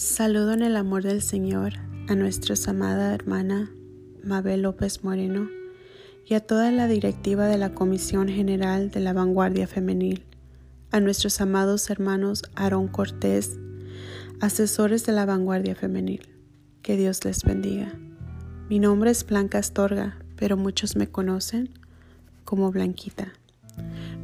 Saludo en el amor del Señor a nuestra amada hermana Mabel López Moreno y a toda la directiva de la Comisión General de la Vanguardia Femenil, a nuestros amados hermanos Aarón Cortés, asesores de la Vanguardia Femenil. Que Dios les bendiga. Mi nombre es Blanca Astorga, pero muchos me conocen como Blanquita.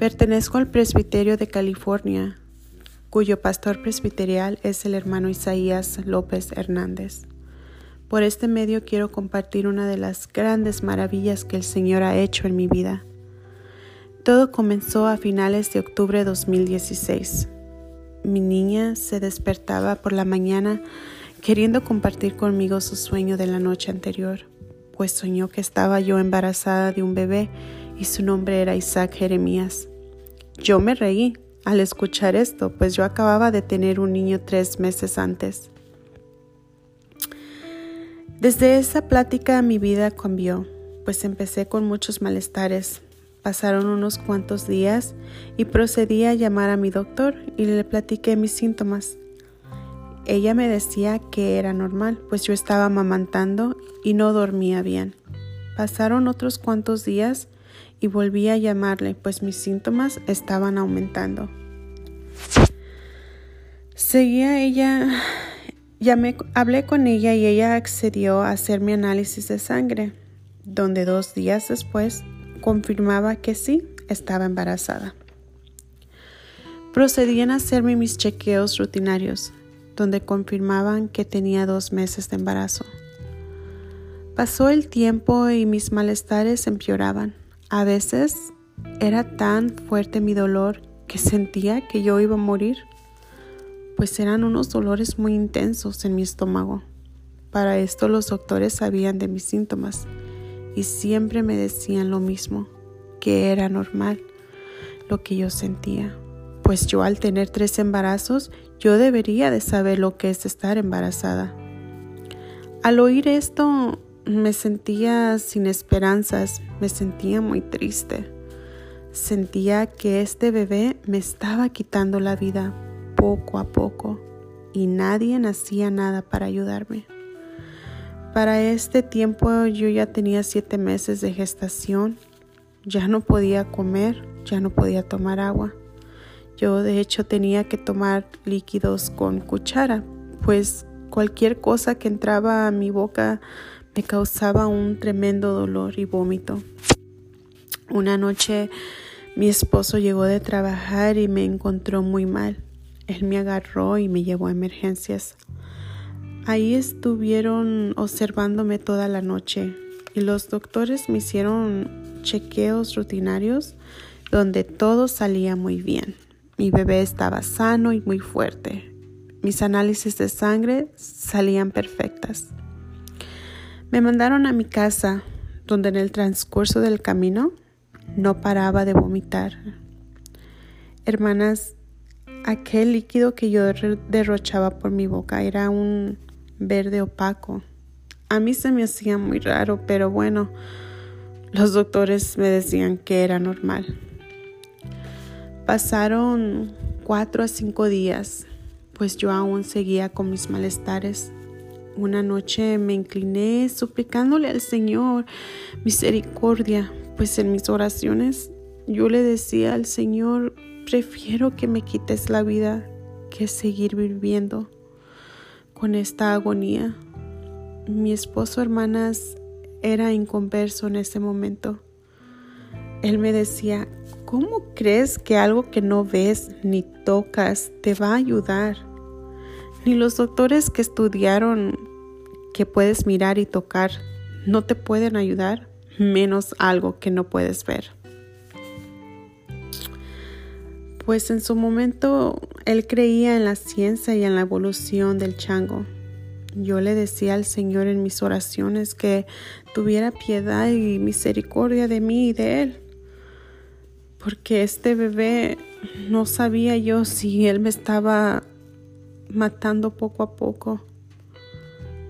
Pertenezco al Presbiterio de California, cuyo pastor presbiterial es el hermano Isaías López Hernández. Por este medio quiero compartir una de las grandes maravillas que el Señor ha hecho en mi vida. Todo comenzó a finales de octubre de 2016. Mi niña se despertaba por la mañana queriendo compartir conmigo su sueño de la noche anterior, pues soñó que estaba yo embarazada de un bebé y su nombre era Isaac Jeremías. Yo me reí al escuchar esto, pues yo acababa de tener un niño tres meses antes. Desde esa plática mi vida cambió, pues empecé con muchos malestares. Pasaron unos cuantos días y procedí a llamar a mi doctor y le platiqué mis síntomas. Ella me decía que era normal, pues yo estaba amamantando y no dormía bien. Pasaron otros cuantos días y volví a llamarle, pues mis síntomas estaban aumentando. Seguía ella, llamé, hablé con ella y ella accedió a hacer mi análisis de sangre, donde dos días después confirmaba que sí, estaba embarazada. Procedían a hacerme mis chequeos rutinarios, donde confirmaban que tenía dos meses de embarazo. Pasó el tiempo y mis malestares empeoraban. A veces era tan fuerte mi dolor que sentía que yo iba a morir, pues eran unos dolores muy intensos en mi estómago. Para esto los doctores sabían de mis síntomas y siempre me decían lo mismo, que era normal lo que yo sentía. Pues yo al tener tres embarazos, yo debería de saber lo que es estar embarazada. Al oír esto, me sentía sin esperanzas, me sentía muy triste. Sentía que este bebé me estaba quitando la vida poco a poco y nadie hacía nada para ayudarme. Para este tiempo yo ya tenía siete meses de gestación, ya no podía comer, ya no podía tomar agua. Yo de hecho tenía que tomar líquidos con cuchara, pues cualquier cosa que entraba a mi boca causaba un tremendo dolor y vómito. Una noche mi esposo llegó de trabajar y me encontró muy mal. Él me agarró y me llevó a emergencias. Ahí estuvieron observándome toda la noche y los doctores me hicieron chequeos rutinarios donde todo salía muy bien. Mi bebé estaba sano y muy fuerte. Mis análisis de sangre salían perfectas. Me mandaron a mi casa, donde en el transcurso del camino no paraba de vomitar. Hermanas, aquel líquido que yo derrochaba por mi boca era un verde opaco. A mí se me hacía muy raro, pero bueno, los doctores me decían que era normal. Pasaron cuatro a cinco días, pues yo aún seguía con mis malestares. Una noche me incliné suplicándole al Señor misericordia, pues en mis oraciones yo le decía al Señor, prefiero que me quites la vida que seguir viviendo con esta agonía. Mi esposo, hermanas, era inconverso en ese momento. Él me decía, ¿cómo crees que algo que no ves ni tocas te va a ayudar? Ni los doctores que estudiaron que puedes mirar y tocar no te pueden ayudar, menos algo que no puedes ver. Pues en su momento él creía en la ciencia y en la evolución del chango. Yo le decía al Señor en mis oraciones que tuviera piedad y misericordia de mí y de él. Porque este bebé no sabía yo si él me estaba matando poco a poco.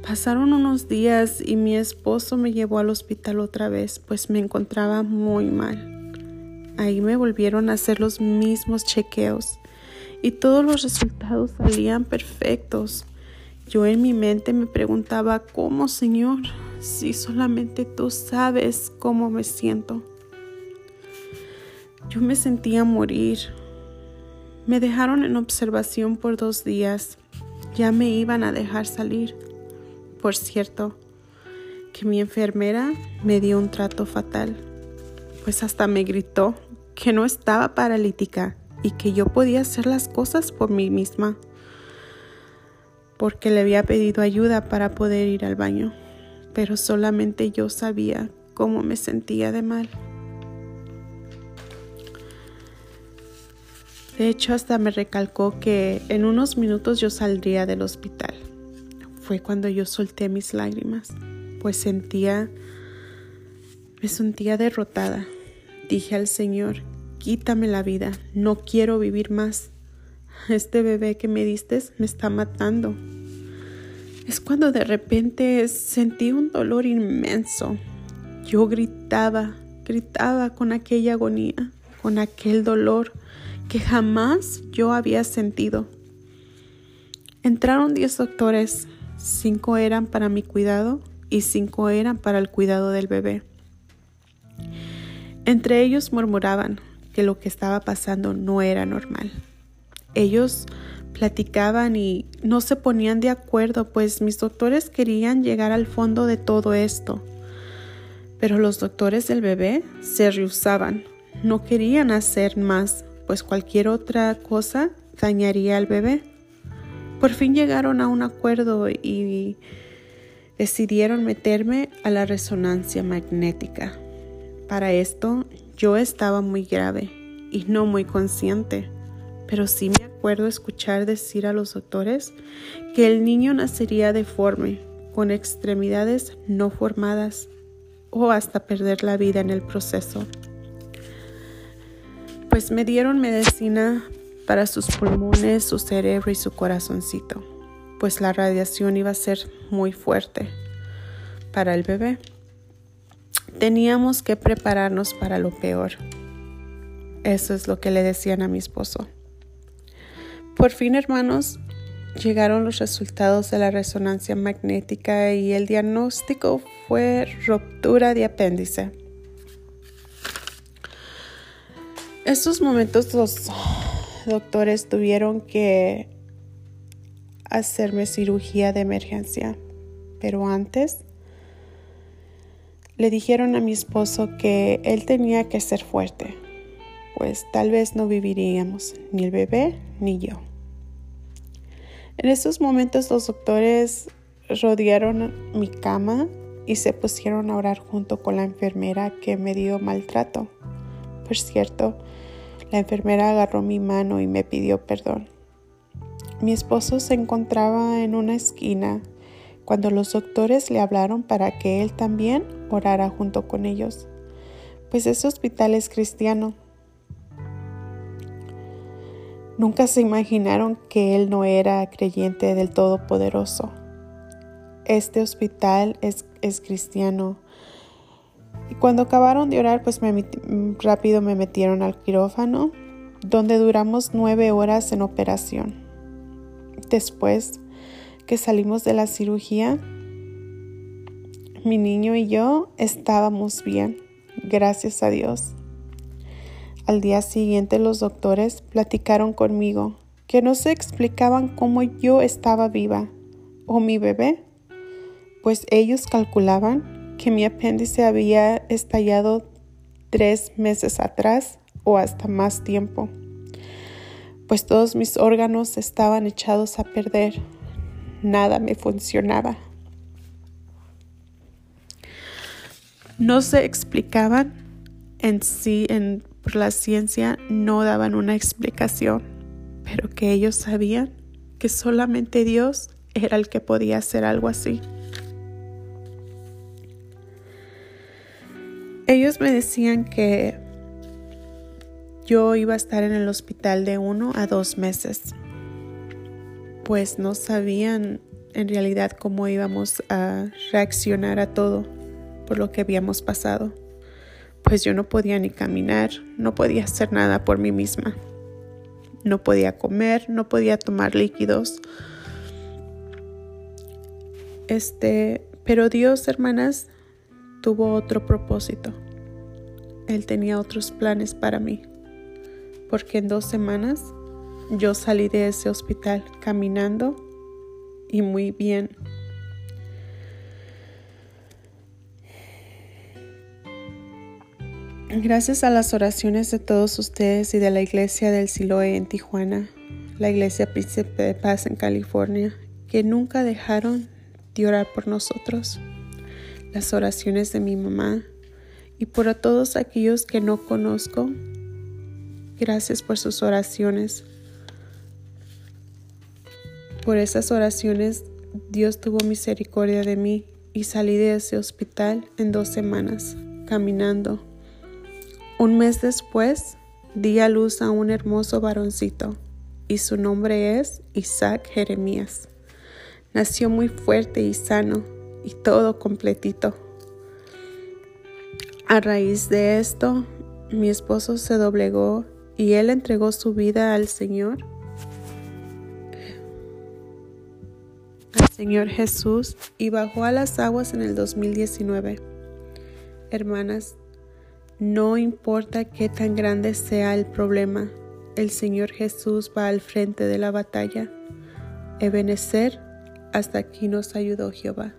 Pasaron unos días y mi esposo me llevó al hospital otra vez, pues me encontraba muy mal. Ahí me volvieron a hacer los mismos chequeos y todos los resultados salían perfectos. Yo en mi mente me preguntaba, ¿cómo, Señor? Si solamente tú sabes cómo me siento. Yo me sentía morir. Me dejaron en observación por dos días. Ya me iban a dejar salir. Por cierto, que mi enfermera me dio un trato fatal, pues hasta me gritó que no estaba paralítica y que yo podía hacer las cosas por mí misma, porque le había pedido ayuda para poder ir al baño, pero solamente yo sabía cómo me sentía de mal. De hecho, hasta me recalcó que en unos minutos yo saldría del hospital. Fue cuando yo solté mis lágrimas, pues sentía, me sentía derrotada. Dije al Señor, quítame la vida, no quiero vivir más. Este bebé que me diste me está matando. Es cuando de repente sentí un dolor inmenso. Yo gritaba, gritaba con aquella agonía, con aquel dolor que jamás yo había sentido. Entraron diez doctores, cinco eran para mi cuidado y cinco eran para el cuidado del bebé. Entre ellos murmuraban que lo que estaba pasando no era normal. Ellos platicaban y no se ponían de acuerdo, pues mis doctores querían llegar al fondo de todo esto. Pero los doctores del bebé se rehusaban, no querían hacer más pues cualquier otra cosa dañaría al bebé. Por fin llegaron a un acuerdo y decidieron meterme a la resonancia magnética. Para esto yo estaba muy grave y no muy consciente, pero sí me acuerdo escuchar decir a los doctores que el niño nacería deforme, con extremidades no formadas o hasta perder la vida en el proceso pues me dieron medicina para sus pulmones, su cerebro y su corazoncito, pues la radiación iba a ser muy fuerte para el bebé. Teníamos que prepararnos para lo peor. Eso es lo que le decían a mi esposo. Por fin, hermanos, llegaron los resultados de la resonancia magnética y el diagnóstico fue ruptura de apéndice. estos momentos los doctores tuvieron que hacerme cirugía de emergencia, pero antes le dijeron a mi esposo que él tenía que ser fuerte, pues tal vez no viviríamos ni el bebé ni yo. En estos momentos los doctores rodearon mi cama y se pusieron a orar junto con la enfermera que me dio maltrato. Por cierto, la enfermera agarró mi mano y me pidió perdón. Mi esposo se encontraba en una esquina cuando los doctores le hablaron para que él también orara junto con ellos, pues ese hospital es cristiano. Nunca se imaginaron que él no era creyente del Todopoderoso. Este hospital es, es cristiano y cuando acabaron de orar, pues me, rápido me metieron al quirófano, donde duramos nueve horas en operación. Después que salimos de la cirugía, mi niño y yo estábamos bien, gracias a Dios. Al día siguiente los doctores platicaron conmigo que no se explicaban cómo yo estaba viva o mi bebé, pues ellos calculaban que mi apéndice había estallado tres meses atrás o hasta más tiempo, pues todos mis órganos estaban echados a perder. Nada me funcionaba. No se explicaban en sí, en, por la ciencia no daban una explicación, pero que ellos sabían que solamente Dios era el que podía hacer algo así. Ellos me decían que yo iba a estar en el hospital de uno a dos meses, pues no sabían en realidad cómo íbamos a reaccionar a todo por lo que habíamos pasado, pues yo no podía ni caminar, no podía hacer nada por mí misma, no podía comer, no podía tomar líquidos. Este, pero Dios, hermanas, tuvo otro propósito. Él tenía otros planes para mí. Porque en dos semanas yo salí de ese hospital caminando y muy bien. Gracias a las oraciones de todos ustedes y de la iglesia del Siloé en Tijuana, la iglesia Príncipe de Paz en California, que nunca dejaron de orar por nosotros, las oraciones de mi mamá y por todos aquellos que no conozco, gracias por sus oraciones. Por esas oraciones Dios tuvo misericordia de mí y salí de ese hospital en dos semanas, caminando un mes después, di a luz a un hermoso varoncito, y su nombre es Isaac Jeremías. Nació muy fuerte y sano, y todo completito. A raíz de esto, mi esposo se doblegó y él entregó su vida al Señor. Al Señor Jesús y bajó a las aguas en el 2019. Hermanas, no importa qué tan grande sea el problema, el Señor Jesús va al frente de la batalla. Ebenecer, hasta aquí nos ayudó Jehová.